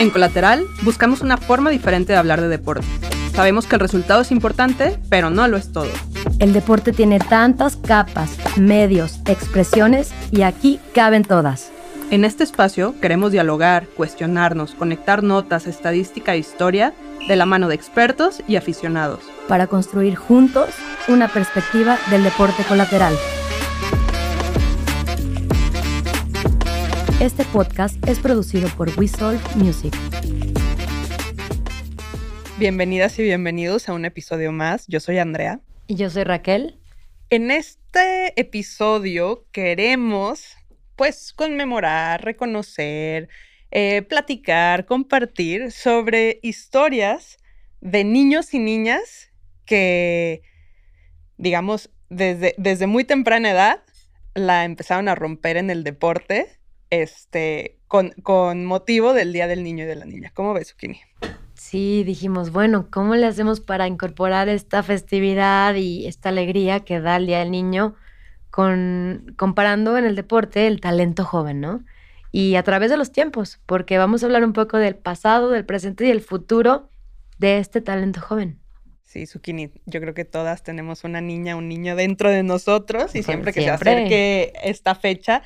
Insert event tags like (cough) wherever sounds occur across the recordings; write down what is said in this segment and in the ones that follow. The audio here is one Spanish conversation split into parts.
En Colateral buscamos una forma diferente de hablar de deporte. Sabemos que el resultado es importante, pero no lo es todo. El deporte tiene tantas capas, medios, expresiones y aquí caben todas. En este espacio queremos dialogar, cuestionarnos, conectar notas, estadística e historia de la mano de expertos y aficionados. Para construir juntos una perspectiva del deporte colateral. Este podcast es producido por We Solve Music. Bienvenidas y bienvenidos a un episodio más. Yo soy Andrea. Y yo soy Raquel. En este episodio queremos, pues, conmemorar, reconocer, eh, platicar, compartir sobre historias de niños y niñas que, digamos, desde, desde muy temprana edad la empezaron a romper en el deporte este, con, con motivo del Día del Niño y de la Niña. ¿Cómo ves, Zucchini? Sí, dijimos, bueno, ¿cómo le hacemos para incorporar esta festividad y esta alegría que da el Día del Niño con comparando en el deporte el talento joven, ¿no? Y a través de los tiempos, porque vamos a hablar un poco del pasado, del presente y el futuro de este talento joven. Sí, Zucchini, yo creo que todas tenemos una niña, un niño dentro de nosotros y siempre que se acerque esta fecha,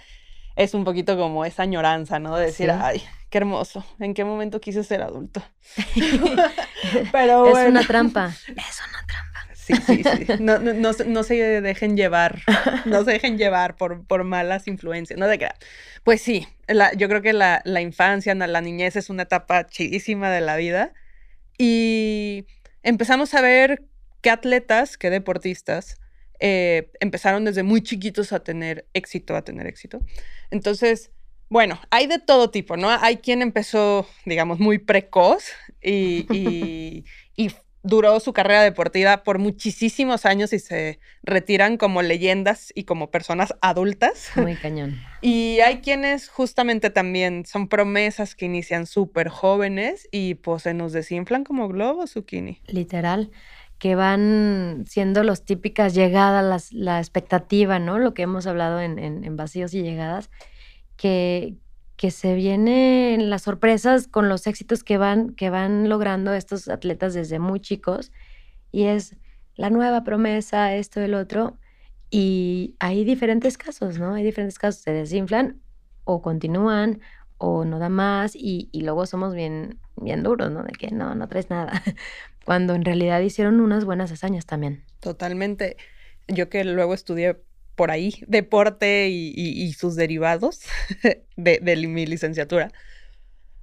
es un poquito como esa añoranza, ¿no? De decir, ay, qué hermoso, ¿en qué momento quise ser adulto? (laughs) (laughs) Pero bueno. Es una trampa. (laughs) Es una trampa. Sí, sí, sí. No, no, no, se dejen llevar, no se dejen llevar por, por malas influencias, no de que... Pues sí, la, yo creo que la, la infancia, la niñez es una etapa chidísima de la vida y empezamos a ver qué atletas, qué deportistas eh, empezaron desde muy chiquitos a tener éxito, a tener éxito. Entonces, bueno, hay de todo tipo, ¿no? Hay quien empezó, digamos, muy precoz y, y, (laughs) duró su carrera deportiva por muchísimos años y se retiran como leyendas y como personas adultas. Muy cañón. (laughs) Y hay quienes justamente también son promesas que inician súper jóvenes y pues se nos desinflan como globos, Zucchini. Literal que van siendo los típicas llegadas, la expectativa, ¿no? Lo que hemos hablado en, vacíos y llegadas, que, que se vienen las sorpresas con los éxitos que van, que van logrando estos atletas desde muy chicos. Y es la nueva promesa, esto, el otro. Y hay diferentes casos, ¿no? Hay diferentes casos, se desinflan o continúan o no da más y, y luego somos bien, bien duros, ¿no? De que no, no traes nada. (laughs) cuando en realidad hicieron unas buenas hazañas también. Totalmente. Yo que luego estudié por ahí deporte y, sus derivados (laughs) de, mi licenciatura.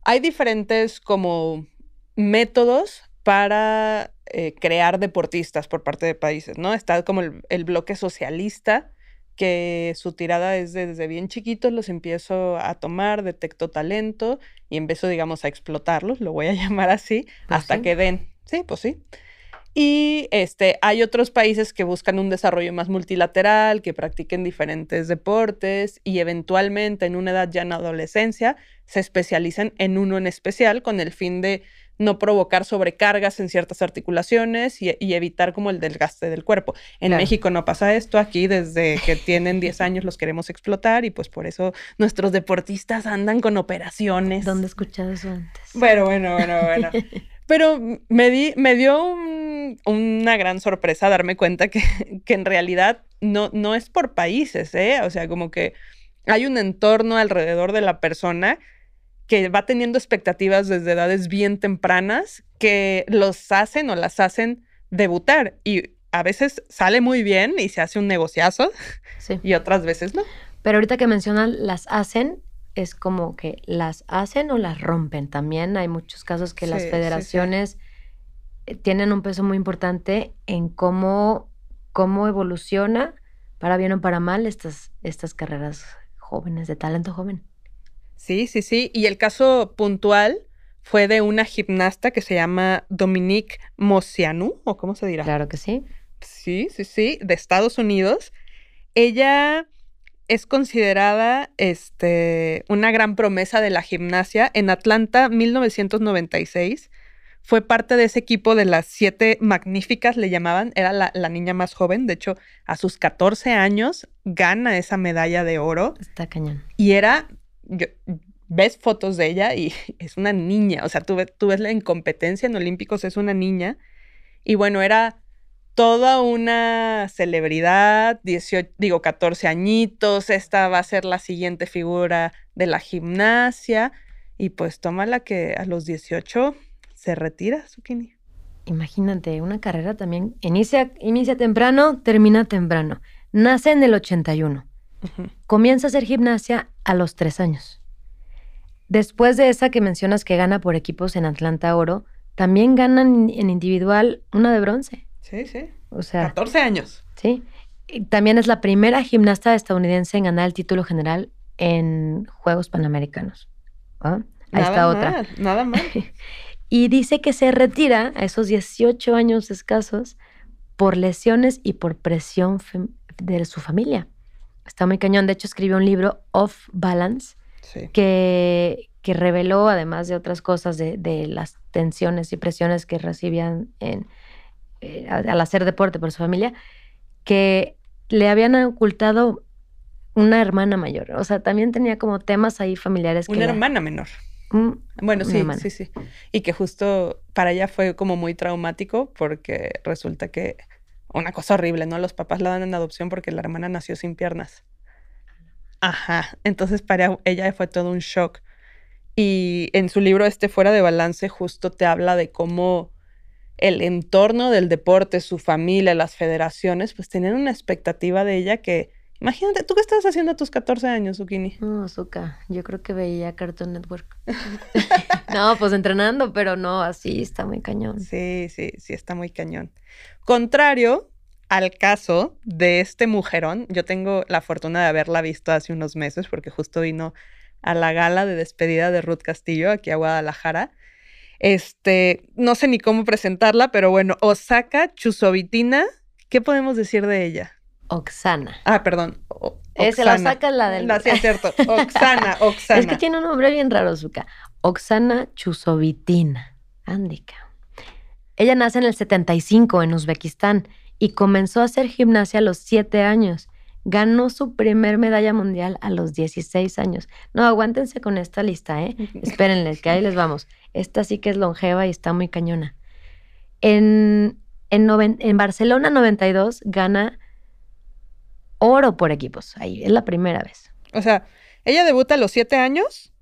Hay diferentes como métodos para eh, crear deportistas por parte de países, ¿no? Está como el, bloque socialista, que su tirada es desde bien chiquitos los empiezo a tomar, detecto talento y empiezo, digamos, a explotarlos, lo voy a (laughs) llamar así, pues hasta que den Sí, pues sí. Y este, hay otros países que buscan un desarrollo más multilateral, que practiquen diferentes deportes y eventualmente en una edad ya en adolescencia se especializan en uno en especial con el fin de no provocar sobrecargas en ciertas articulaciones y, evitar como el desgaste del cuerpo. En México no pasa esto, aquí desde que tienen 10 años los queremos explotar y pues por eso nuestros deportistas andan con operaciones. ¿Dónde he escuchado eso antes? Bueno, bueno, bueno, bueno. (laughs) Pero me, di, me dio una gran sorpresa darme cuenta que, (laughs) que en realidad no, no es por países, ¿eh? O sea, como que hay un entorno alrededor de la persona que va teniendo expectativas desde edades bien tempranas que los hacen o las hacen debutar. Y a veces sale muy bien y se hace un negociazo sí. (laughs) y otras veces no. Pero ahorita que mencionan las hacen, es como que las hacen o las rompen. También hay muchos casos que las federaciones eh, tienen un peso muy importante en cómo, cómo evoluciona, para bien o para mal, estas, estas carreras jóvenes, de talento joven. Sí, sí, sí. Y el caso puntual fue de una gimnasta que se llama Dominique Mosianou, o cómo se dirá. Claro que sí. Sí, sí, sí, de Estados Unidos. Ella es considerada este, una gran promesa de la gimnasia. En Atlanta, 1996, fue parte de ese equipo de las siete magníficas, le llamaban, era la, niña más joven, de hecho, a sus 14 años gana esa medalla de oro. Está cañón. Y era, ves fotos de ella y (laughs) es una niña. O sea, tú, tú ves la incompetencia en Olímpicos, es una niña. Y bueno, era toda una celebridad, 18, digo 14 añitos, esta va a ser la siguiente figura de la gimnasia y pues toma la que a los 18 se retira, Zucchini. Imagínate, una carrera también inicia, inicia temprano, termina temprano. Nace en el 81. Comienza a hacer gimnasia a los tres años. Después de esa que mencionas que gana por equipos en Atlanta Oro, también ganan en individual una de bronce. Sí, sí. O sea, 14 años. Sí. también es la primera gimnasta estadounidense en ganar el título general en Juegos Panamericanos. ¿Ah? Ahí está otra. Nada más. (laughs) y dice que se retira a esos 18 años escasos por lesiones y por presión de su familia. Está muy cañón. De hecho, escribió un libro, Off Balance, que, que reveló, además de otras cosas, de, de, las tensiones y presiones que recibían en, eh, al hacer deporte por su familia, que le habían ocultado una hermana mayor. O sea, también tenía como temas ahí familiares. Una hermana menor. Mm, bueno, sí, sí, sí. Y que justo para ella fue como muy traumático porque resulta que una cosa horrible, ¿no? Los papás la dan en adopción porque la hermana nació sin piernas. Ajá. Entonces para ella fue todo un shock. Y en su libro este Fuera de Balance justo te habla de cómo el entorno del deporte, su familia, las federaciones, pues tenían una expectativa de ella que, imagínate, ¿tú qué estás haciendo a tus 14 años, Zucchini? No, Zuka, yo creo que veía Cartoon Network. (laughs) (laughs) no, pues entrenando, pero no, así está muy cañón. Sí, sí, sí, está muy cañón. Contrario al caso de este mujerón, yo tengo la fortuna de haberla visto hace unos meses porque justo vino a la gala de despedida de Ruth Castillo aquí a Guadalajara este, no sé ni cómo presentarla, pero bueno, Osaka Chusovitina, ¿qué podemos decir de ella? Oxana. Ah, perdón. Es la Osaka la del. No, sí, es cierto. (laughs) Oxana, Oxana. Es que tiene un nombre bien raro, Zuka. Oxana Chusovitina. Andika. Ella nace en el 75 en Uzbekistán y comenzó a hacer gimnasia a los 7 años ganó su primer medalla mundial a los 16 años. No, aguántense con esta lista, ¿eh? (laughs) Espérenle, que ahí les vamos. Esta sí que es longeva y está muy cañona. En, en, en Barcelona 92 gana oro por equipos. Ahí, es la primera vez. O sea, ella debuta a los 7 años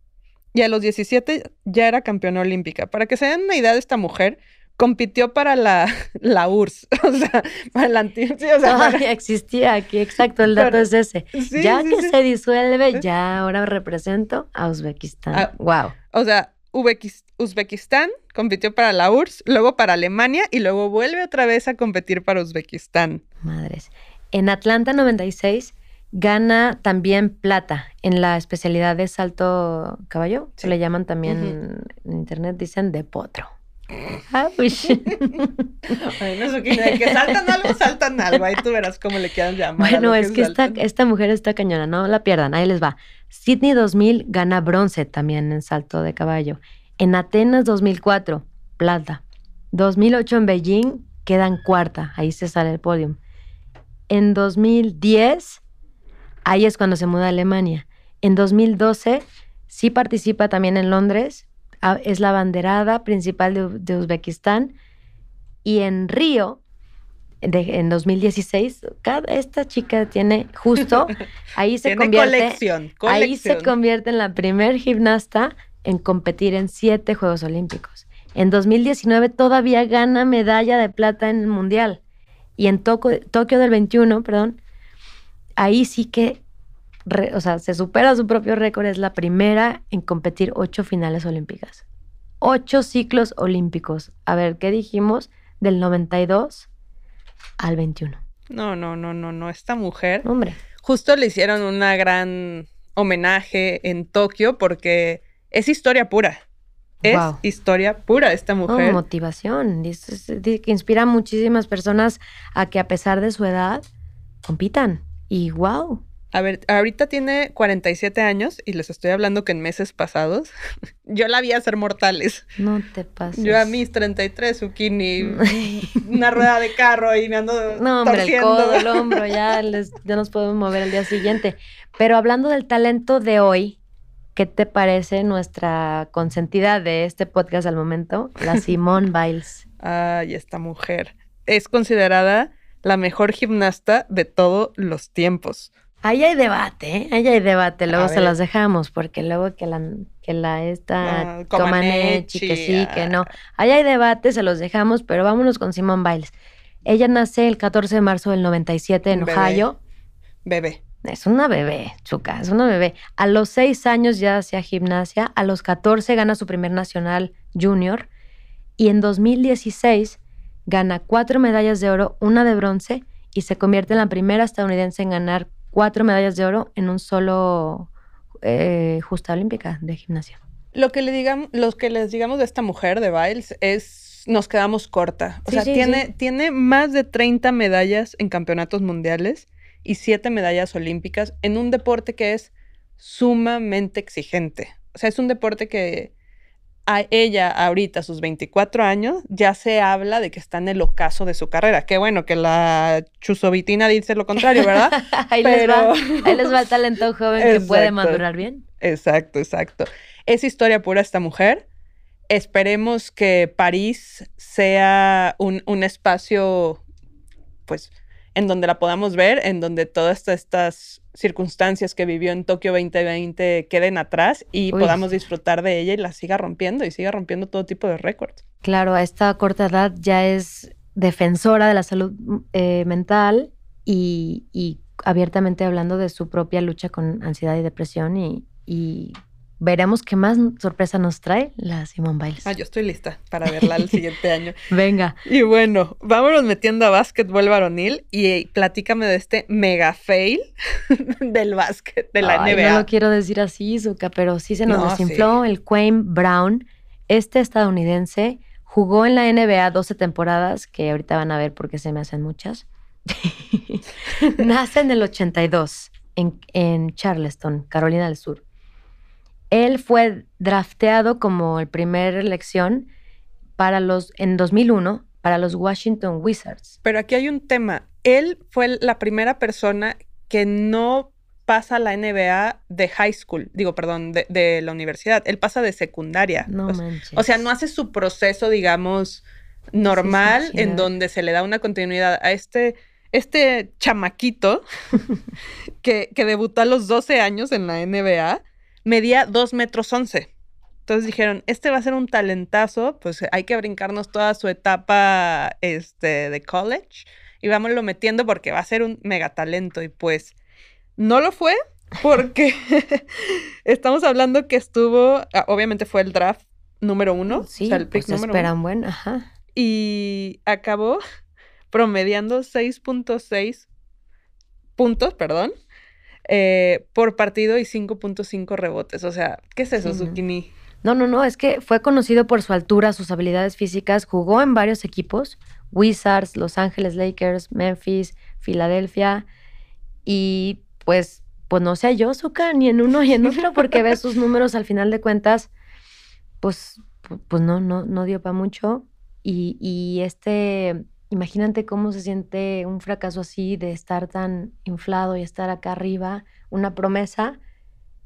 y a los 17 ya era campeona olímpica. Para que se den una idea de esta mujer, compitió para la, (laughs) la URSS, (laughs) o sea, para la sí, o sea, existía aquí, exacto, el dato es ese. (laughs) ya que se disuelve, ya ahora represento a Uzbekistán. wow. Ah, o sea, Uzbekistán compitió para la URSS, luego para Alemania y luego vuelve otra vez a competir para Uzbekistán. Madres. En Atlanta 96 gana también plata en la especialidad de salto caballo. Se le llaman también en internet, dicen de potro. Ah, pues. (laughs) bueno, que, saltan algo, saltan algo. Ahí tú verás cómo le quedan llamar. Bueno, es que, esta, esta, mujer está cañona, no la pierdan, ahí les va. Sydney 2000 gana bronce también en salto de caballo. En Atenas 2004, plata. 2008 en Beijing quedan cuarta, ahí se sale el podio. En 2010, ahí es cuando se muda a Alemania. En 2012, sí participa también en Londres, es la banderada principal de, Uzbekistán. Y en Río, en 2016, cada, esta chica tiene justo, (laughs) ahí se convierte, ahí se convierte en la primer gimnasta en competir en siete Juegos Olímpicos. En 2019 todavía gana medalla de plata en el Mundial. Y en Tokio del 21, perdón, ahí sí que o sea, se supera su propio récord, es la primera en competir ocho finales olímpicas. Ocho ciclos olímpicos. A ver, ¿qué dijimos? Del 92 al 21. No, no, no, no, no. Esta mujer. Hombre. Justo le hicieron una gran homenaje en Tokio porque es historia pura. Es historia pura esta mujer. motivación. que inspira a muchísimas personas a que a pesar de su edad compitan. Y wow. A ver, ahorita tiene 47 años y les estoy hablando que en meses pasados (laughs) yo la vi hacer mortales. No te pases. Yo a mis 33, zucchini, (laughs) una rueda de carro y me ando No, hombre, el codo, el (laughs) hombro, ya, les, ya nos podemos mover el día siguiente. Pero hablando del talento de hoy, ¿qué te parece nuestra consentida de este podcast al momento, la Simone Biles? Ay, esta mujer. Es considerada la mejor gimnasta de todos los tiempos. Ahí hay debate, ¿eh? ahí hay debate, luego se los dejamos, porque luego que la, que la esta Ah, Comaneci, que sí, que no. ah. Ahí hay debate, se los dejamos, pero vámonos con Simone Biles. Ella nace el 14 de marzo del 97 en Bebé. Ohio. Bebé. Es una bebé, Chuca, es una bebé. A los seis años ya hacía gimnasia, a los 14 gana su primer nacional junior y en 2016 gana cuatro medallas de oro, una de bronce y se convierte en la primera estadounidense en ganar cuatro medallas de oro en un solo eh, justa olímpica de gimnasia. Lo que, le digamos, los que les digamos de esta mujer de Biles es nos quedamos corta. O Sí, sea, sí, tiene, sí. tiene más de 30 medallas en campeonatos mundiales y 7 medallas olímpicas en un deporte que es sumamente exigente. O sea, es un deporte que a ella ahorita, a sus 24 años, ya se habla de que está en el ocaso de su carrera. Qué bueno que la chusovitina dice lo contrario, ¿verdad? (laughs) ahí, les va, ahí les va el talento joven que puede madurar bien. Exacto, exacto. Es historia pura esta mujer. Esperemos que París sea un, un espacio, pues, en donde la podamos ver, en donde todas esta- estas circunstancias que vivió en Tokio 2020 queden atrás y Uy. podamos disfrutar de ella y la siga rompiendo y siga rompiendo todo tipo de récords. Claro, a esta corta edad ya es defensora de la salud eh, mental y, y abiertamente hablando de su propia lucha con ansiedad y depresión y, y veremos qué más sorpresa nos trae la Simone Biles. Ah, yo estoy lista para verla el siguiente año. (laughs) Venga, Y bueno, vámonos metiendo a básquetbol varonil y eh, platícame de este mega fail (laughs) del básquet, de la Ay, NBA. no lo quiero decir así, Zuka, pero sí se nos No, desinfló el Quayne Brown, este estadounidense, jugó en la NBA 12 temporadas, que ahorita van a ver porque se me hacen muchas. (laughs) Nace en el 82 en, en Charleston, Carolina del Sur. Él fue drafteado como el primer elección para los, en 2001 para los Washington Wizards. Pero aquí hay un tema. Él fue la primera persona que no pasa la NBA de high school, digo, perdón, de, de la universidad. Él pasa de secundaria. No o, sea- manches. o sea, no hace su proceso, digamos, normal, Sí, sí, en donde se le da una continuidad a este, este chamaquito (laughs) que, que debutó a los 12 años en la NBA, medía 2 metros 11. Entonces dijeron, este va a ser un talentazo, pues hay que brincarnos toda su etapa este, de college y vámonos metiendo porque va a ser un mega talento. Y pues no lo fue porque (laughs) estamos hablando que estuvo, ah, obviamente fue el draft número uno, Sí, o sea, el pick pues número uno, esperan bueno, ajá. y acabó promediando 6.6 puntos, perdón, eh, por partido y 5.5 rebotes. O sea, ¿qué es eso, Sí. Zucchini? No, no, no, es que fue conocido por su altura, sus habilidades físicas, jugó en varios equipos, Wizards, Los Ángeles Lakers, Memphis, Filadelfia, y pues, pues no sé yo, Zuka, ni en uno ni en (laughs) otro, porque ves sus números al final de cuentas, pues, pu- pues no, no, no dio para mucho. Y, y este, imagínate cómo se siente un fracaso así de estar tan inflado y estar acá arriba, una promesa,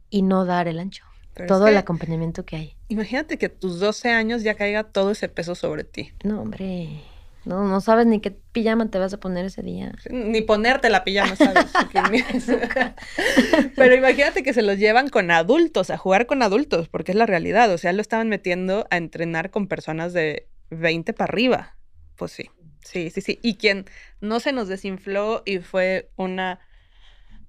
y no dar el ancho Pero es todo el acompañamiento que hay. Imagínate que a tus 12 años ya caiga todo ese peso sobre ti. No, hombre. No, no sabes ni qué pijama te vas a poner ese día. Ni ponerte la pijama, ¿sabes? (laughs) (laughs) Pero imagínate que se los llevan con adultos, a jugar con adultos, porque es la realidad. O sea, lo estaban metiendo a entrenar con personas de 20 para arriba. Pues sí, sí, sí, sí. Y quien no se nos desinfló y fue una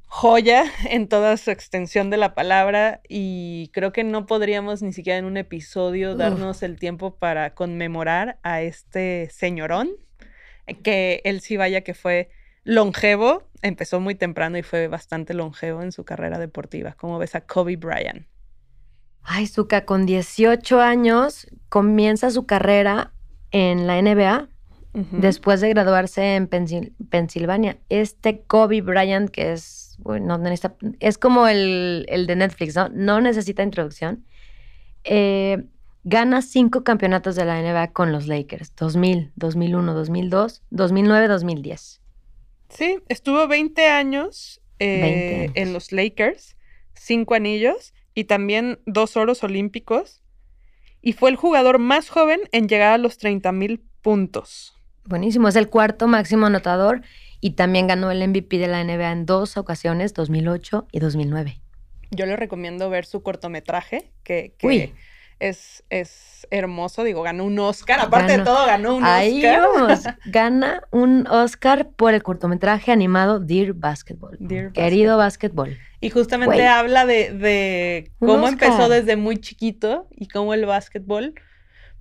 joya (laughs) en toda su extensión de la palabra y creo que no podríamos ni siquiera en un episodio Uf. darnos el tiempo para conmemorar a este señorón, eh, que él sí vaya que fue longevo, empezó muy temprano y fue bastante longevo en su carrera deportiva. ¿Cómo ves a Kobe Bryant? Ay, Zuka, con 18 años comienza su carrera en la NBA Después de graduarse en Pensil- Pensilvania. Este Kobe Bryant, que es, bueno, no necesita- es como el, el de Netflix, ¿no? No necesita introducción. Eh, gana cinco campeonatos de la NBA con los Lakers. 2000, 2001, 2002, 2009, 2010. Sí, estuvo 20 años, eh, 20 años. en los Lakers, cinco anillos, y también dos oros olímpicos. Y fue el jugador más joven en llegar a los 30 mil puntos. Buenísimo, es el cuarto máximo anotador y también ganó el MVP de la NBA en dos ocasiones, 2008 y 2009. Yo le recomiendo ver su cortometraje, que, que es, es hermoso. Digo, ganó un Oscar. Aparte de todo, ganó un Ahí Oscar. Vamos. (laughs) Gana un Oscar por el cortometraje animado Dear Basketball. Dear Querido Basketball. Y justamente Güey. habla de, de cómo empezó desde muy chiquito y cómo el básquetbol,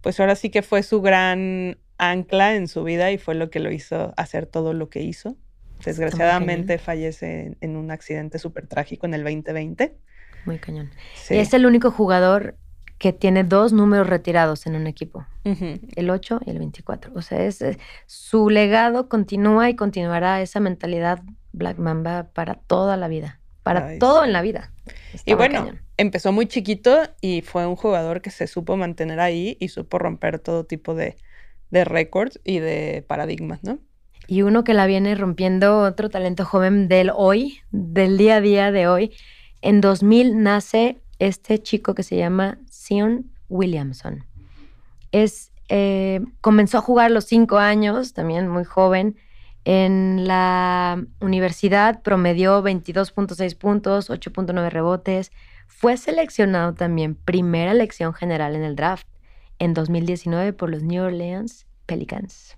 pues ahora sí que fue su gran ancla en su vida y fue lo que lo hizo hacer todo lo que hizo. Desgraciadamente fallece en, en un accidente súper trágico en el 2020. Muy cañón. Sí. Es el único jugador que tiene dos números retirados en un equipo, el 8 y el 24. O sea, es, su legado continúa y continuará esa mentalidad Black Mamba para toda la vida, para Ay, todo sí. en la vida. Y bueno, cañón. empezó muy chiquito y fue un jugador que se supo mantener ahí y supo romper todo tipo de, de récords y de paradigmas, ¿no? Y uno que la viene rompiendo, otro talento joven del hoy, del día a día de hoy. En 2000 nace este chico que se llama Sion Williamson. Es, eh, comenzó a jugar a los cinco años, también muy joven. En la universidad promedió 22.6 puntos, 8.9 rebotes. Fue seleccionado también primera elección general en el draft en 2019 por los New Orleans Pelicans.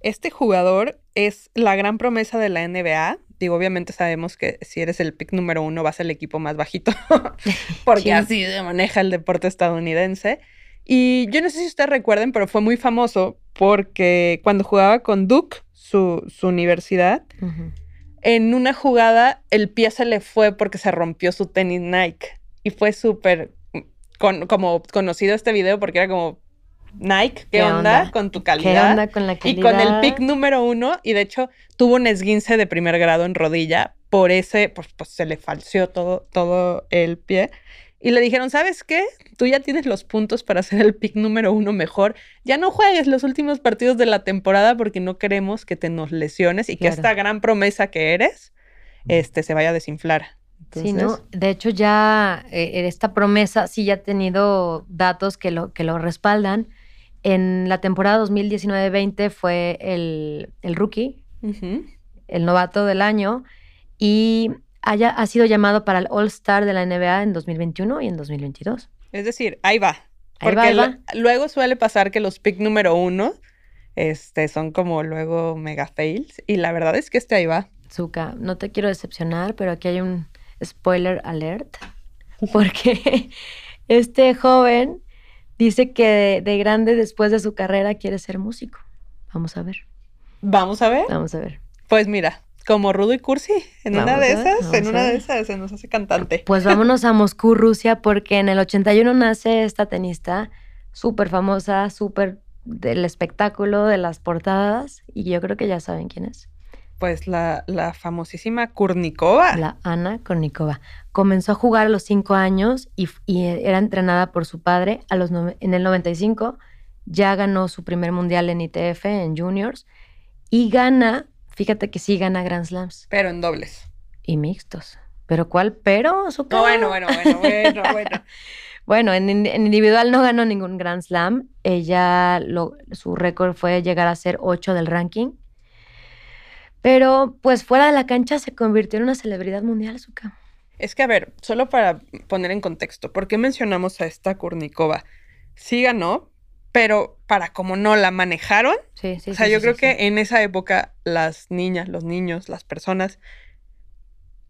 Este jugador es la gran promesa de la NBA. Digo, obviamente sabemos que si eres el pick número uno vas al equipo más bajito, (laughs) porque Sí. así se maneja el deporte estadounidense. Y yo no sé si ustedes recuerden, pero fue muy famoso porque cuando jugaba con Duke, su, su universidad, en una jugada el pie se le fue porque se rompió su tenis Nike. Y fue súper con- como conocido este video porque era como, Nike, ¿qué, ¿Qué onda? onda? con tu ¿Qué calidad? onda con la Y con el pick número uno, y de hecho tuvo un esguince de primer grado en rodilla, por ese, pues, pues se le falseó todo, todo el pie. Y le dijeron, ¿sabes qué? Tú ya tienes los puntos para ser el pick número uno mejor. Ya no juegues los últimos partidos de la temporada porque no queremos que te nos lesiones y que esta gran promesa que eres, este, se vaya a desinflar. Sí, ¿no? De hecho, ya eh, esta promesa sí ya ha tenido datos que lo, que lo respaldan. En la temporada 2019-20 fue el, el rookie, el novato del año, y haya, ha sido llamado para el All-Star de la NBA en 2021 y en 2022. Es decir, ahí va. Ahí Porque va, ahí lo- va. luego suele pasar que los pick número uno este, son como luego mega fails. Y la verdad es que este ahí va. Zuka, no te quiero decepcionar, pero aquí hay un spoiler alert, porque (laughs) este joven dice que de, de grande después de su carrera quiere ser músico. Vamos a ver, Vamos a ver. vamos a ver. Pues mira, como Rudo y Cursi, en una de ver, esas, en una de esas se nos hace cantante. Pues (laughs) vámonos a Moscú, Rusia, porque en el 81 nace esta tenista súper famosa, súper del espectáculo, de las portadas, y yo creo que ya saben quién es. Pues la, la famosísima Kurnikova. La Ana Kornikova. Comenzó a jugar a los 5 años y, y era entrenada por su padre. A los en el 95 ya ganó su primer mundial en ITF, en juniors, y gana, fíjate que sí gana Grand Slams Pero en dobles. y mixtos. ¿Pero cuál? Pero, su No, bueno, bueno, bueno, bueno, (laughs) bueno. Bueno, en individual no ganó ningún Grand Slam. Ella, lo- su récord fue llegar a ser 8 del ranking. Pero, pues fuera de la cancha se convirtió en una celebridad mundial, Zuka. Es que, a ver, solo para poner en contexto, ¿por qué mencionamos a esta Kurnikova? Sí ganó, pero para como no la manejaron, Sí, sí, o sea, sí, yo creo que en esa época las niñas, los niños, las personas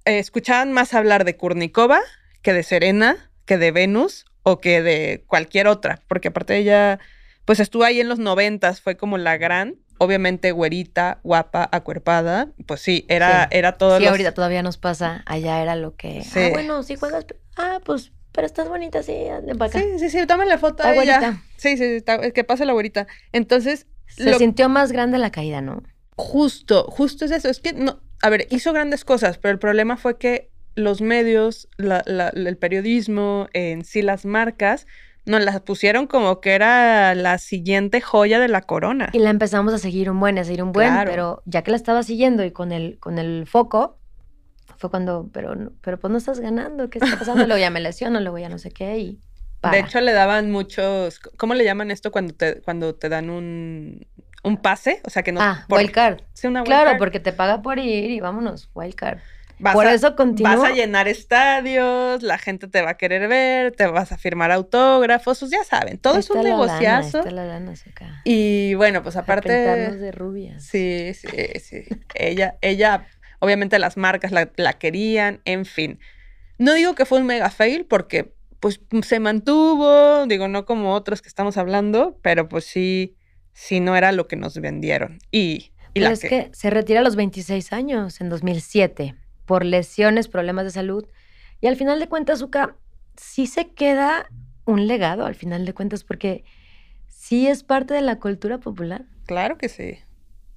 eh, escuchaban más hablar de Kurnikova que de Serena, que de Venus o que de cualquier otra, porque aparte ella, pues estuvo ahí en los noventas, fue como la gran, obviamente güerita, guapa, acuerpada, pues sí, era, Sí. era todo Sí, los- ahorita todavía nos pasa. Allá era lo que. Sí. Ah, bueno, sí juegas. Ah, pues, pero estás bonita, sí, hazle para acá. Sí, sí, sí, tómale foto Está a ella. güerita. Sí, sí, sí, que pase la güerita. Entonces, Se lo- sintió más grande la caída, ¿no? justo, justo es eso. Es que, no, a ver, hizo grandes cosas, pero el problema fue que los medios, la- la- el periodismo, en sí las marcas, nos las pusieron como que era la siguiente joya de la corona. Y la empezamos a seguir un buen, a seguir un buen, Claro. pero ya que la estaba siguiendo y con el, con el foco, fue cuando, pero, pero pues no estás ganando, ¿qué está pasando? luego ya me lesiono, luego ya no sé qué y De hecho, le daban muchos, ¿cómo le llaman esto cuando te, cuando te dan un, un pase? O sea, que no... Ah, wildcard. Sí, una Claro, porque te paga por ir y vámonos, wildcard. Por eso Vas a llenar estadios, la gente te va a querer ver, te vas a firmar autógrafos, pues ya saben, todo es un negociazo. y bueno, pues aparte. de rubias. Sí, sí, sí. ella, ella, obviamente las marcas la, la, querían, en fin. No digo que fue un mega fail porque pues se mantuvo, digo, no como otros que estamos hablando, pero pues sí, sí no era lo que nos vendieron. Y, y es que se retira a los 26 años, en 2007 por lesiones, problemas de salud. Y al final de cuentas, Zuka, sí se queda un legado, al final de cuentas, porque sí es parte de la cultura popular. Claro que sí.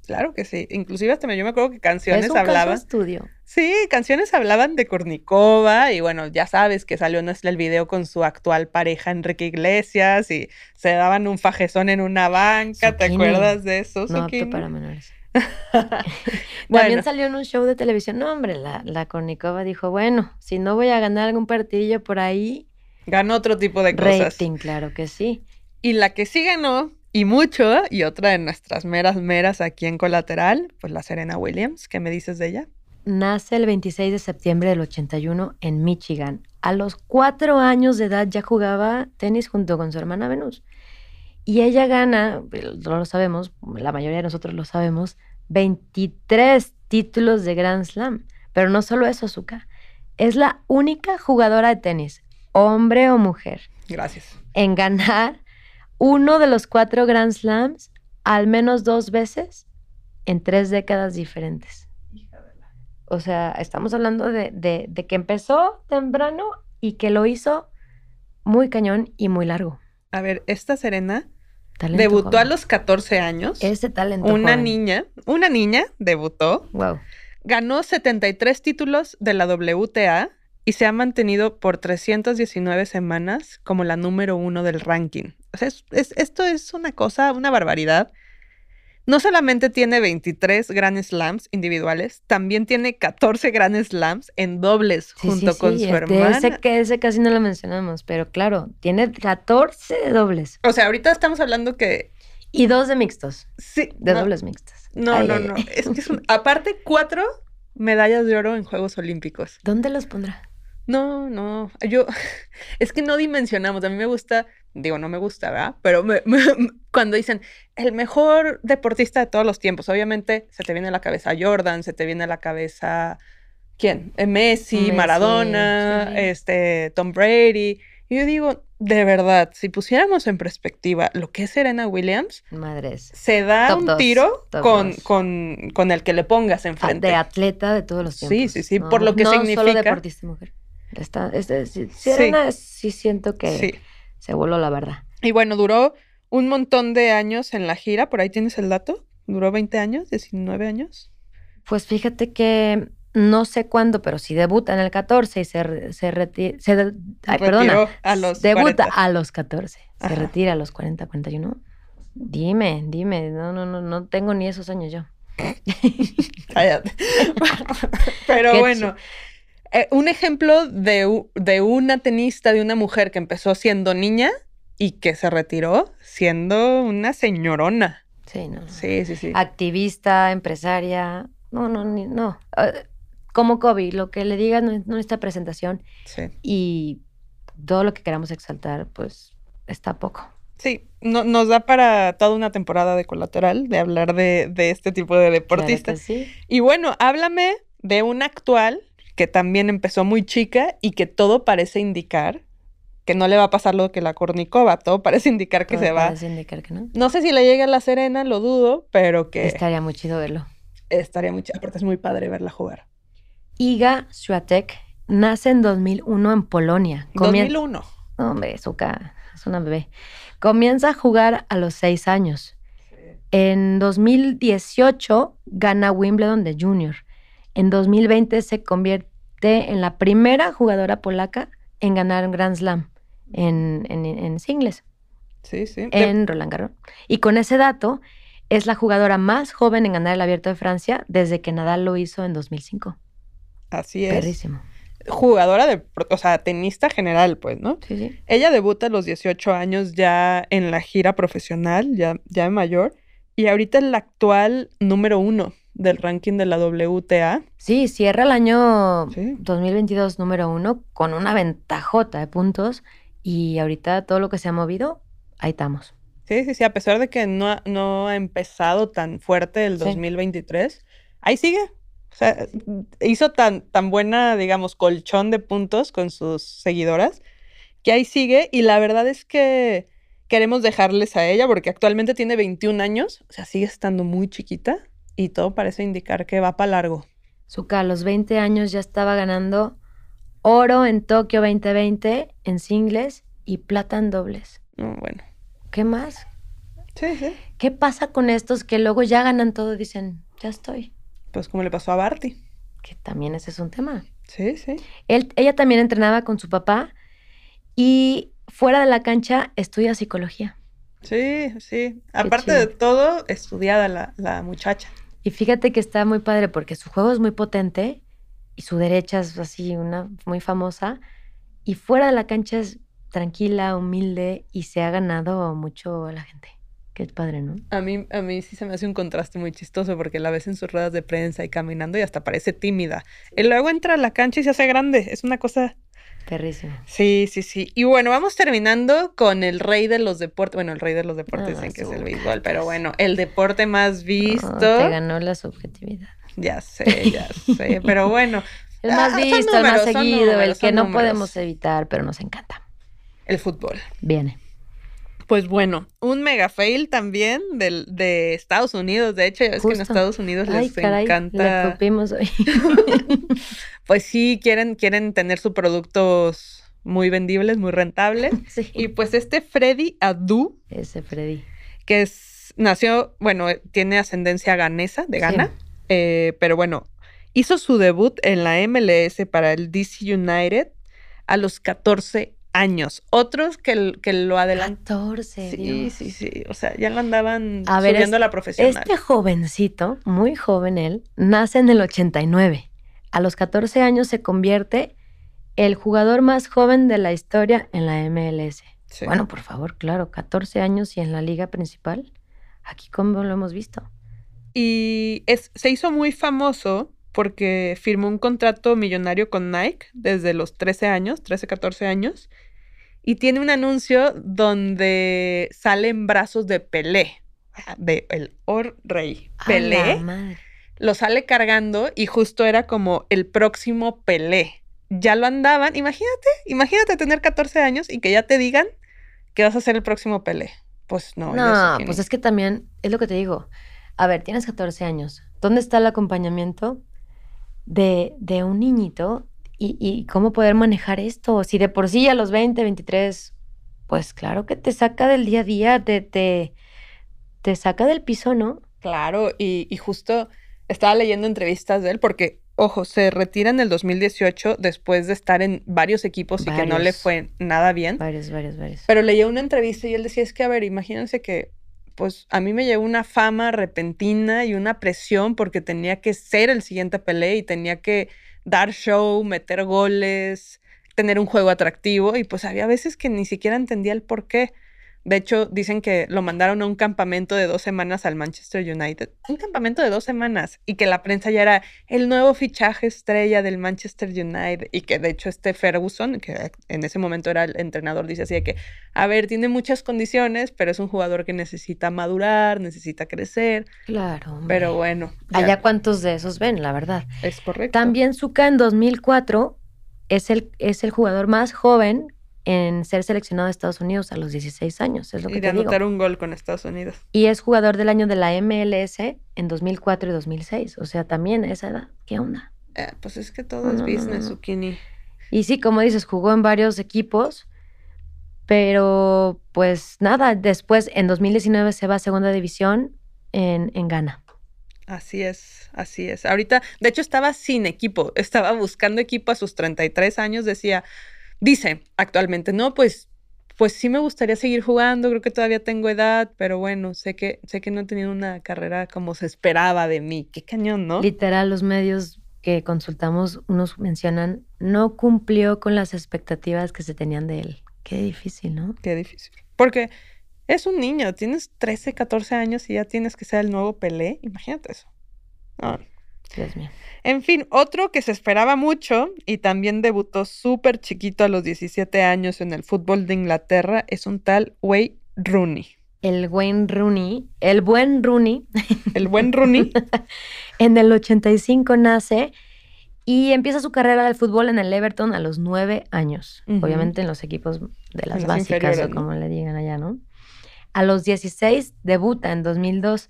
Claro que sí. Inclusive hasta yo me acuerdo que canciones es un hablaban. Caso estudio. Sí, canciones hablaban de Kornikova y bueno, ya sabes que salió el video con su actual pareja Enrique Iglesias y se daban un fajezón en una banca, ¿te acuerdas de eso? No, para menores. (laughs) También salió en un show de televisión. No, hombre, la, la Kornikova dijo, bueno, si no voy a ganar algún partidillo por ahí. Ganó otro tipo de cosas. Rating, claro que sí. Y la que sí ganó, y mucho, y otra de nuestras meras meras aquí en Colateral, pues la Serena Williams. ¿Qué me dices de ella? Nace el 26 de septiembre del 81 en Michigan. A los cuatro años de edad ya jugaba tenis junto con su hermana Venus. Y ella gana, no lo sabemos, la mayoría de nosotros lo sabemos, 23 títulos de Grand Slam. Pero no solo eso, Zuka. Es la única jugadora de tenis, hombre o mujer. Gracias. En ganar uno de los cuatro Grand Slams al menos dos veces en tres décadas diferentes. O sea, estamos hablando de, de que empezó temprano y que lo hizo muy cañón y muy largo. A ver, esta Serena debutó a los 14 años. Ese talento. Una niña, una niña debutó. Wow. Ganó 73 títulos de la WTA y se ha mantenido por 319 semanas como la número uno del ranking. O sea, esto es una cosa, una barbaridad. No solamente tiene 23 Grand Slams individuales, también tiene 14 Grand Slams en dobles junto con su hermana. Ese, que ese casi no lo mencionamos, pero claro, tiene 14 de dobles. O sea, ahorita estamos hablando que... Y dos de mixtos. Sí. De dobles mixtos. No, no, no. Es que es Aparte, cuatro medallas de oro en Juegos Olímpicos. ¿Dónde los pondrá? No, no. Yo... (laughs) Es que no dimensionamos. A mí me gusta digo, no me gusta, ¿verdad? Pero (laughs) cuando dicen el mejor deportista de todos los tiempos, obviamente se te viene a la cabeza Jordan, se te viene a la cabeza, ¿quién? Eh, Messi, Maradona, este, Tom Brady. Y yo digo, de verdad, si pusiéramos en perspectiva lo que es Serena Williams, Madres. se da un tiro con, con, con, el que le pongas enfrente. De atleta de todos los tiempos. Sí, sí, sí, por lo que significa. No solo deportista mujer. Está, Serena sí. siento que se voló la verdad. Y bueno, duró un montón de años en la gira, por ahí tienes el dato. ¿Duró 20 años, 19 años? Pues fíjate que no sé cuándo, pero si debuta en el 14 y se, se retira, perdona, a los debuta a los 14, se retira a los 40, 41. Dime, dime, no, no, no, no tengo ni esos años yo. Cállate. (laughs) pero bueno, eh, un ejemplo de, de, una tenista, de una mujer que empezó siendo niña y que se retiró siendo una señorona. Sí, no. Sí, sí, sí. Activista, empresaria. No, no, no. Ah, como Kobe, lo que le diga no, esta presentación. Sí. Y todo lo que queramos exaltar, pues está poco. Sí, no, nos da para toda una temporada de colateral de hablar de, este tipo de deportistas. sí. Y bueno, háblame de un actual que también empezó muy chica y que todo parece indicar que no le va a pasar lo que la Kornikova, todo parece indicar que se va. indicar que no. No sé si le llega a la Serena, lo dudo, pero que... Estaría muy chido verlo. Estaría muy chido, aparte es muy padre verla jugar. Iga Swiatek nace en 2001 en Polonia. 2001. Hombre, es una bebé. Comienza a jugar a los seis años. En 2018 gana Wimbledon de Junior. En 2020 se convierte en la primera jugadora polaca en ganar un Grand Slam en, en, singles. Sí, sí. En Roland Garros. Y con ese dato, es la jugadora más joven en ganar el Abierto de Francia desde que Nadal lo hizo en 2005. Así es. Perrísimo. Jugadora de, o sea, tenista general, pues, ¿no? Sí, sí. Ella debuta a los 18 años ya en la gira profesional, ya, ya mayor, y ahorita es la actual número uno del ranking de la WTA. Sí, cierra el año Sí. 2022 número uno con una ventajota de puntos y ahorita todo lo que se ha movido, ahí estamos. Sí, sí, sí, a pesar de que no ha, no ha empezado tan fuerte el Sí. 2023, ahí sigue. O sea, hizo tan, tan buena, digamos, colchón de puntos con sus seguidoras, que ahí sigue. Y la verdad es que queremos dejarles a ella, porque actualmente tiene 21 años, o sea, sigue estando muy chiquita y todo parece indicar que va para largo. Zuka a los 20 años ya estaba ganando oro en Tokio 2020 en singles y plata en dobles. No, bueno, ¿Qué más? sí, sí. ¿Qué pasa con estos que luego ya ganan todo y dicen, ya estoy? Pues como le pasó a Barty. Que también ese es un tema. Sí, sí. Él, ella también entrenaba con su papá y fuera de la cancha estudia psicología. Sí, sí. Aparte de todo, estudiada la, la muchacha. Y fíjate que está muy padre porque su juego es muy potente y su derecha es así, una muy famosa. Y fuera de la cancha es tranquila, humilde y se ha ganado mucho a la gente. Qué padre, ¿no? A mí, a mí sí se me hace un contraste muy chistoso porque la ves en sus ruedas de prensa y caminando y hasta parece tímida. Y luego entra a la cancha y se hace grande. Es una cosa... Perrísimo. Sí, sí, sí. Y bueno, vamos terminando con el rey de los deportes. Bueno, el rey de los deportes Ah, dicen que es el béisbol, pero bueno, el deporte más visto. No, te ganó la subjetividad. Ya sé, ya sé. Pero bueno, (laughs) El más Ah, visto, el más números, seguido, el que no números. podemos evitar, pero nos encanta. el fútbol. Viene. Pues bueno, un mega fail también del, de Estados Unidos. De hecho, ya ves que en. Estados Unidos Ay, les caray, encanta. hoy. (laughs) Pues sí, quieren, quieren tener sus productos muy vendibles, muy rentables. (laughs) sí. Y pues este Freddy Adu, Ese Freddy. que es, nació, bueno, eh, tiene ascendencia ganesa, de Sí. Ghana, eh, pero bueno, hizo su debut en la MLS para el DC United a los 14 años. Otros que, que lo adelantan. 14, Sí, Dios. sí, sí. O sea, ya lo andaban A ver, subiendo a la profesional. Este jovencito, muy joven él, nace en el 89. A los 14 años se convierte el jugador más joven de la historia en la MLS. Sí. Bueno, por favor, claro, 14 años y en la liga principal. Aquí como lo hemos visto. Y es, se hizo muy famoso porque firmó un contrato millonario con Nike desde los 13 años, 13, 14 años, y tiene un anuncio donde sale en brazos de Pelé, de el Or Rey. ¡A Pelé lo sale cargando y justo era como el próximo Pelé. Ya lo andaban, imagínate, imagínate tener 14 años y que ya te digan que vas a ser el próximo Pelé. Pues no, No, pues ni- es que también, es lo que te digo. A ver, tienes 14 años. ¿Dónde está el acompañamiento de, de un niñito y, y cómo poder manejar esto? Si de por sí a los 20, 23, pues claro que te saca del día a día, te, te, te saca del piso, ¿no? Claro, y, y justo estaba leyendo entrevistas de él porque, ojo, se retira en el 2018 después de estar en varios equipos y que no le fue nada bien. Varios, varios, varios. Pero leía una entrevista y él decía, es que, a ver, imagínense que, pues, a mí me llegó una fama repentina y una presión porque tenía que ser el siguiente Pelé y tenía que dar show, meter goles, tener un juego atractivo y pues había veces que ni siquiera entendía el por qué. De hecho, dicen que lo mandaron a un campamento de dos semanas al Manchester United. Un campamento de dos semanas. Y que la prensa ya era el nuevo fichaje estrella del Manchester United. Y que de hecho este Ferguson, que en ese momento era el entrenador, dice así de que, a ver, tiene muchas condiciones, pero es un jugador que necesita madurar, necesita crecer. Claro. hombre. Pero bueno, ya Allá cuántos de esos ven, la verdad. es correcto. También Zuka en 2004 es el, es el jugador más joven en ser seleccionado de Estados Unidos a los 16 años, es lo y que de te digo. anotar un gol con Estados Unidos. Y es jugador del año de la MLS en 2004 y 2006, o sea, también a esa edad, ¿qué onda? Eh, pues es que todo No, es no, business, no. Zucchini. Y sí, como dices, jugó en varios equipos, pero pues nada, después en 2019 se va a segunda división en, en Ghana. Así es, así es. Ahorita, de hecho, estaba sin equipo, estaba buscando equipo a sus 33 años, decía, dice actualmente, no, pues, pues sí me gustaría seguir jugando, creo que todavía tengo edad, pero bueno, sé que, sé que no he tenido una carrera como se esperaba de mí. Qué cañón, ¿no? Literal, los medios que consultamos, unos mencionan, no cumplió con las expectativas que se tenían de él. Qué difícil, ¿no? Qué difícil. Porque es un niño, tienes 13, 14 años y ya tienes que ser el nuevo Pelé. Imagínate eso. Dios mío. En fin, otro que se esperaba mucho y también debutó súper chiquito a los 17 años en el fútbol de Inglaterra es un tal Wayne Rooney. El buen Rooney, el buen Rooney. El buen Rooney. (laughs) en el 85 nace y empieza su carrera del fútbol en el Everton a los nueve años. Ujú. Obviamente en los equipos de las las básicas o ¿no? como le digan allá, ¿no? A los 16 debuta en 2002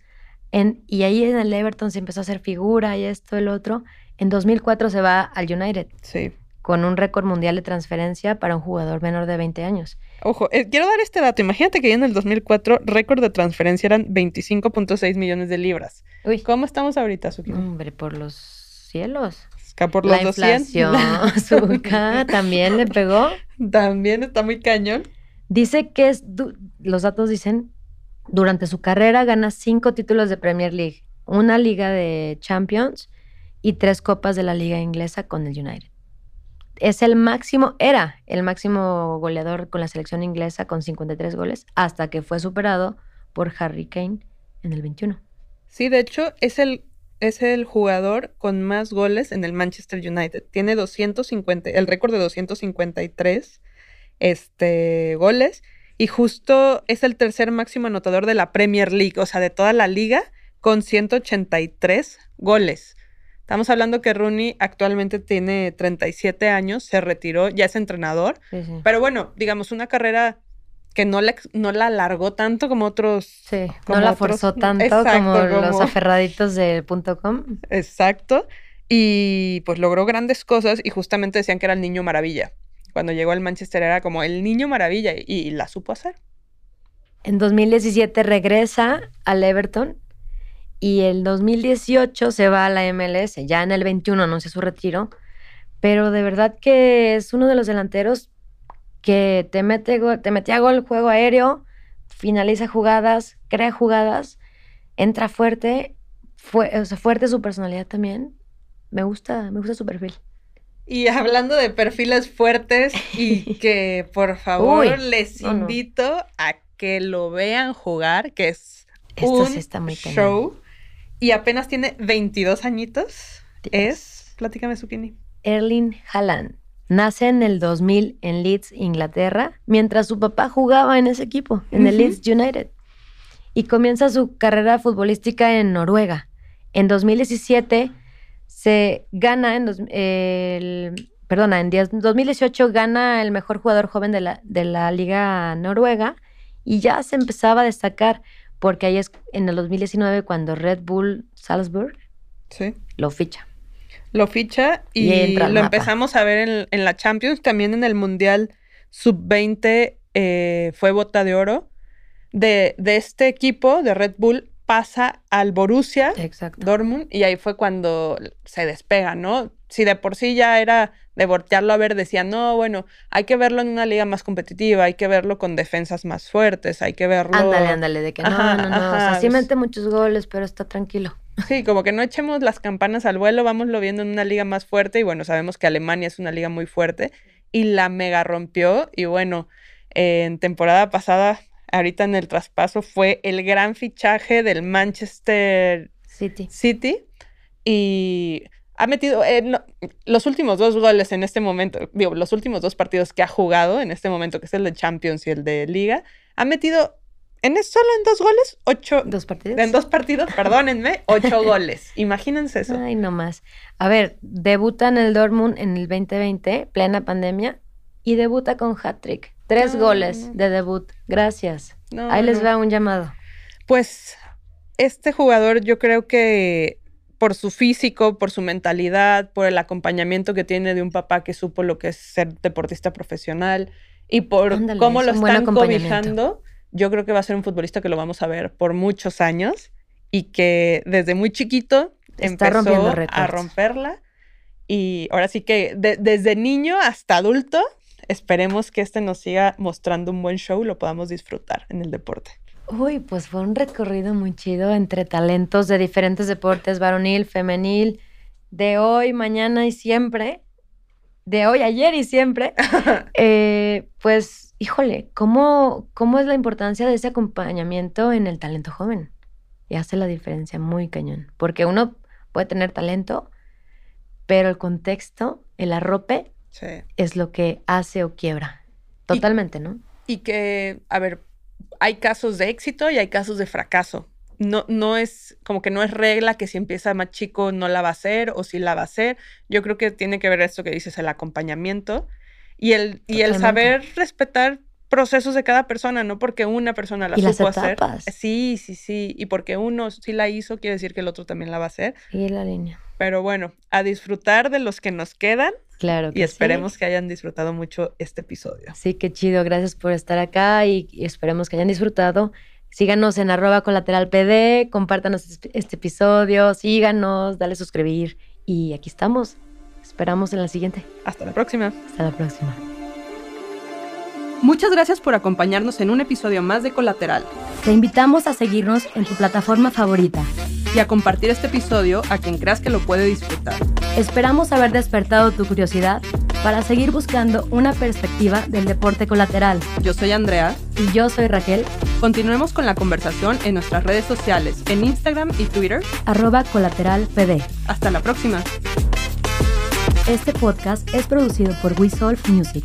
en, y ahí en el Everton se empezó a hacer figura y esto, el otro. En 2004 se va al United Sí. con un récord mundial de transferencia para un jugador menor de 20 años. Ojo, eh, quiero dar este dato. Imagínate que ya en el 2004 récord de transferencia eran 25.6 millones de libras. Uy, ¿Cómo estamos ahorita, Suki? hombre, por los cielos. Acá por La los 200. inflación, (laughs) (laughs) Zucca, también le pegó. También está muy cañón. Dice que es, los datos dicen, durante su carrera gana cinco títulos de Premier League, una liga de Champions y tres copas de la liga inglesa con el United. Es el máximo, era el máximo goleador con la selección inglesa con 53 goles, hasta que fue superado por Harry Kane en el 21. Sí, de hecho, es el, es el jugador con más goles en el Manchester United. Tiene 250, el récord de 253 este, goles. Y justo es el tercer máximo anotador de la Premier League, o sea, de toda la liga, con 183 goles. Estamos hablando que Rooney actualmente tiene 37 años, se retiró, ya es entrenador. Sí, sí. Pero bueno, digamos, una carrera que no la, no la alargó tanto como otros. Sí, no la otros- forzó tanto Exacto, como, los aferraditos punto .com. Exacto. Y pues logró grandes cosas y justamente decían que era el niño maravilla. Cuando llegó al Manchester era como el niño maravilla y, la supo hacer. En 2017 regresa al Everton y el 2018 se va a la MLS. Ya en el 21 anuncia su retiro. Pero de verdad que es uno de los delanteros que te, mete te metía gol juego aéreo, finaliza jugadas, crea jugadas, entra fuerte, fue, o sea, fuerte su personalidad también. Me gusta, me gusta su perfil. Y hablando de perfiles fuertes y (laughs) que por favor Uy, les no, no. invito a que lo vean jugar, que es Esto un sí está muy cañón. show. Y apenas tiene 22 añitos. Dios. Es, platícame, Zucchini. Erling Haaland. Nace en el 2000 en Leeds, Inglaterra, mientras su papá jugaba en ese equipo, en el. Leeds United. Y comienza su carrera futbolística en Noruega. En 2017 se gana, en dos- el, perdona, en 10 2018 gana el mejor jugador joven de la, de la liga noruega y ya se empezaba a destacar porque ahí es en el 2019 cuando Red Bull Salzburg Sí. lo ficha. Lo ficha y, lo mapa. empezamos a ver en, en la Champions, también en el Mundial Sub-20 eh, fue bota de oro. De, de este equipo, de Red Bull, pasa al Borussia Exacto. Dortmund y ahí fue cuando se despega, ¿no? Si de por sí ya era de voltearlo a ver, decían, no, bueno, hay que verlo en una liga más competitiva, hay que verlo con defensas más fuertes, hay que verlo... Ándale, ándale, de que no, Ajá, no, no. o sea, sí pues- mete muchos goles, pero está tranquilo. Sí, como que no echemos las campanas al vuelo, vámoslo viendo en una liga más fuerte y bueno, sabemos que Alemania es una liga muy fuerte y la mega rompió y bueno, eh, en temporada pasada, ahorita en el traspaso, fue el gran fichaje del Manchester City. City y ha metido eh, no, los últimos dos goles en este momento, digo, los últimos dos partidos que ha jugado en este momento, que es el de Champions y el de Liga, ha metido en solo en dos goles, ocho, Dos partidos. en dos partidos, perdónenme, (laughs) ocho goles. Imagínense eso. Ay, no más. A ver, debuta en el Dortmund en el 2020, plena pandemia, y debuta con hat-trick. Tres No. goles de debut. Gracias. No, Ahí les va un llamado. Pues este jugador yo creo que por su físico, por su mentalidad, por el acompañamiento que tiene de un papá que supo lo que es ser deportista profesional y por Ándale, cómo lo están cobijando, yo creo que va a ser un futbolista que lo vamos a ver por muchos años y que desde muy chiquito Está empezó a romperla y ahora sí que de- desde niño hasta adulto esperemos que este nos siga mostrando un buen show y lo podamos disfrutar en el deporte. Uy, pues fue un recorrido muy chido entre talentos de diferentes deportes, varonil, femenil, de hoy, mañana y siempre, de hoy, ayer y siempre, (laughs) eh, pues, híjole, ¿cómo, ¿cómo es la importancia de ese acompañamiento en el talento joven? Y hace la diferencia muy cañón, porque uno puede tener talento, pero el contexto, el arrope, es lo que hace o quiebra. Totalmente, ¿no? Y que, a ver, hay casos de éxito y hay casos de fracaso. No, no es como que no es regla que si empieza más chico no la va a hacer o si la va a hacer. Yo creo que tiene que ver esto que dices, el acompañamiento y el, y el saber respetar procesos de cada persona, no porque una persona la supo hacer. Sí, sí, sí. Y porque uno sí la hizo, quiere decir que el otro también la va a hacer. Y la línea. Pero bueno, a disfrutar de los que nos quedan. Claro. y esperemos que hayan disfrutado mucho este episodio. Sí, qué chido. Gracias por estar acá y, esperemos que hayan disfrutado. Síganos en arroba colateral PD, compártanos este, este episodio, síganos, dale suscribir y aquí estamos. Esperamos en la siguiente. Hasta la próxima. Hasta la próxima. Muchas gracias por acompañarnos en un episodio más de Colateral. Te invitamos a seguirnos en tu plataforma favorita y a compartir este episodio a quien creas que lo puede disfrutar. Esperamos haber despertado tu curiosidad para seguir buscando una perspectiva del deporte colateral. Yo soy Andrea. Y yo soy Raquel. Continuemos con la conversación en nuestras redes sociales, en Instagram y Twitter. Arroba colateralpd. Hasta la próxima. Este podcast es producido por We Music.